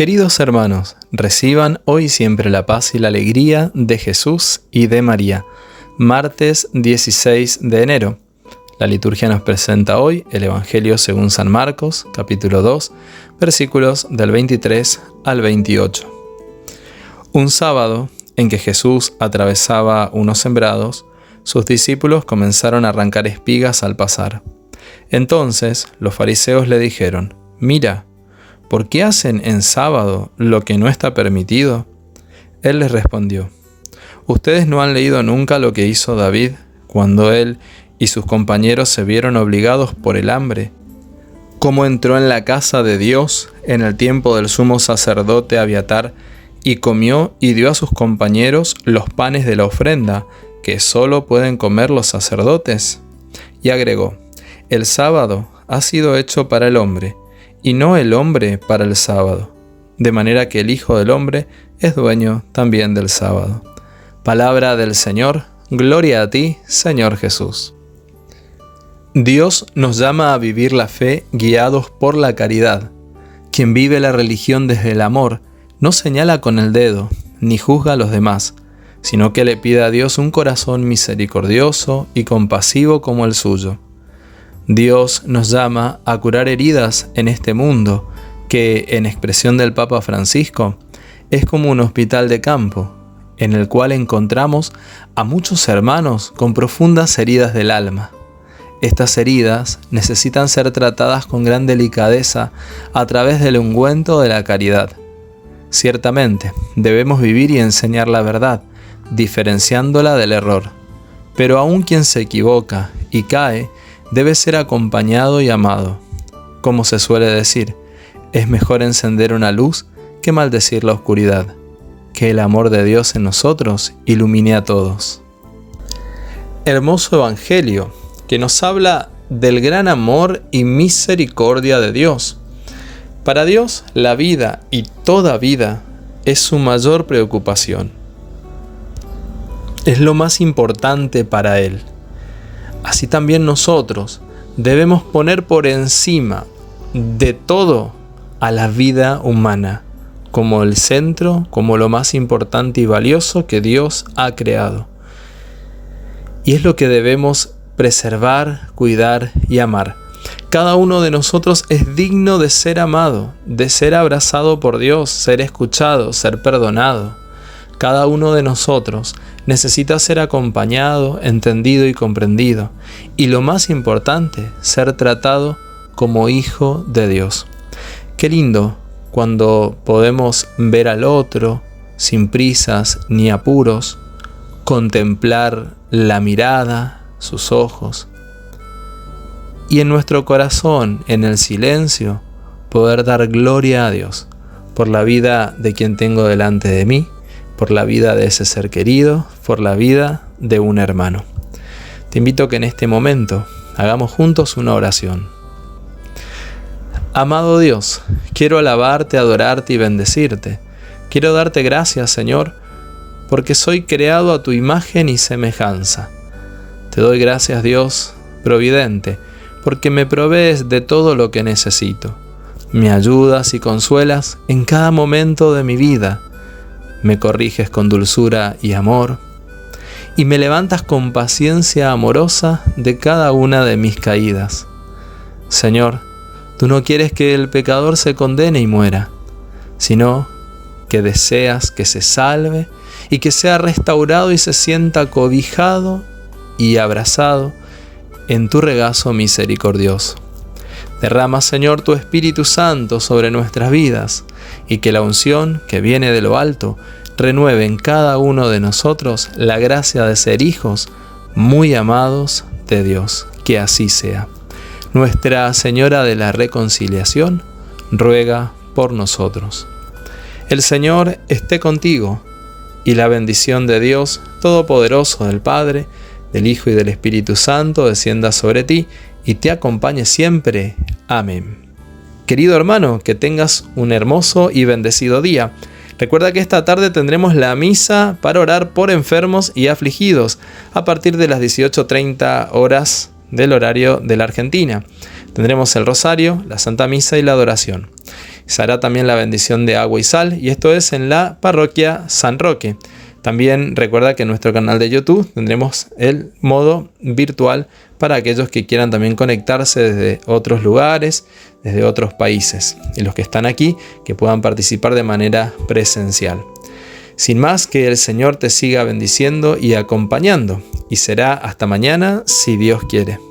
Queridos hermanos, reciban hoy siempre la paz y la alegría de Jesús y de María. Martes 16 de enero. La liturgia nos presenta hoy el Evangelio según San Marcos, capítulo 2, versículos del 23 al 28. Un sábado en que Jesús atravesaba unos sembrados, sus discípulos comenzaron a arrancar espigas al pasar. Entonces los fariseos le dijeron, Mira, ¿por qué hacen en sábado lo que no está permitido? Él les respondió, Ustedes no han leído nunca lo que hizo David cuando él y sus compañeros se vieron obligados por el hambre, cómo entró en la casa de Dios en el tiempo del sumo sacerdote Abiatar y comió y dio a sus compañeros los panes de la ofrenda que solo pueden comer los sacerdotes. Y agregó, el sábado ha sido hecho para el hombre, y no el hombre para el sábado, de manera que el Hijo del Hombre es dueño también del sábado. Palabra del Señor, gloria a ti, Señor Jesús. Dios nos llama a vivir la fe guiados por la caridad. Quien vive la religión desde el amor no señala con el dedo, ni juzga a los demás, sino que le pide a Dios un corazón misericordioso y compasivo como el suyo. Dios nos llama a curar heridas en este mundo, que, en expresión del Papa Francisco, es como un hospital de campo, en el cual encontramos a muchos hermanos con profundas heridas del alma. Estas heridas necesitan ser tratadas con gran delicadeza a través del ungüento de la caridad. Ciertamente, debemos vivir y enseñar la verdad, diferenciándola del error. Pero aun quien se equivoca y cae, debe ser acompañado y amado. Como se suele decir, es mejor encender una luz que maldecir la oscuridad. Que el amor de Dios en nosotros ilumine a todos. Hermoso Evangelio que nos habla del gran amor y misericordia de Dios. Para Dios la vida y toda vida es su mayor preocupación. Es lo más importante para Él. Así también nosotros debemos poner por encima de todo a la vida humana como el centro, como lo más importante y valioso que Dios ha creado. Y es lo que debemos preservar, cuidar y amar. Cada uno de nosotros es digno de ser amado, de ser abrazado por Dios, ser escuchado, ser perdonado. Cada uno de nosotros necesita ser acompañado, entendido y comprendido. Y lo más importante, ser tratado como hijo de Dios. Qué lindo cuando podemos ver al otro sin prisas ni apuros, contemplar la mirada, sus ojos, y en nuestro corazón, en el silencio, poder dar gloria a Dios por la vida de quien tengo delante de mí por la vida de ese ser querido, por la vida de un hermano. Te invito a que en este momento hagamos juntos una oración. Amado Dios, quiero alabarte, adorarte y bendecirte. Quiero darte gracias, Señor, porque soy creado a tu imagen y semejanza. Te doy gracias, Dios, providente, porque me provees de todo lo que necesito. Me ayudas y consuelas en cada momento de mi vida me corriges con dulzura y amor, y me levantas con paciencia amorosa de cada una de mis caídas. Señor, tú no quieres que el pecador se condene y muera, sino que deseas que se salve y que sea restaurado y se sienta cobijado y abrazado en tu regazo misericordioso. Derrama, Señor, tu Espíritu Santo sobre nuestras vidas y que la unción que viene de lo alto renueve en cada uno de nosotros la gracia de ser hijos muy amados de Dios. Que así sea. Nuestra Señora de la Reconciliación ruega por nosotros. El Señor esté contigo y la bendición de Dios Todopoderoso del Padre, del Hijo y del Espíritu Santo descienda sobre ti y te acompañe siempre. Amén. Querido hermano, que tengas un hermoso y bendecido día. Recuerda que esta tarde tendremos la misa para orar por enfermos y afligidos a partir de las 18.30 horas del horario de la Argentina. Tendremos el rosario, la Santa Misa y la adoración. Se hará también la bendición de agua y sal y esto es en la parroquia San Roque. También recuerda que en nuestro canal de YouTube tendremos el modo virtual para aquellos que quieran también conectarse desde otros lugares, desde otros países y los que están aquí que puedan participar de manera presencial. Sin más, que el Señor te siga bendiciendo y acompañando y será hasta mañana si Dios quiere.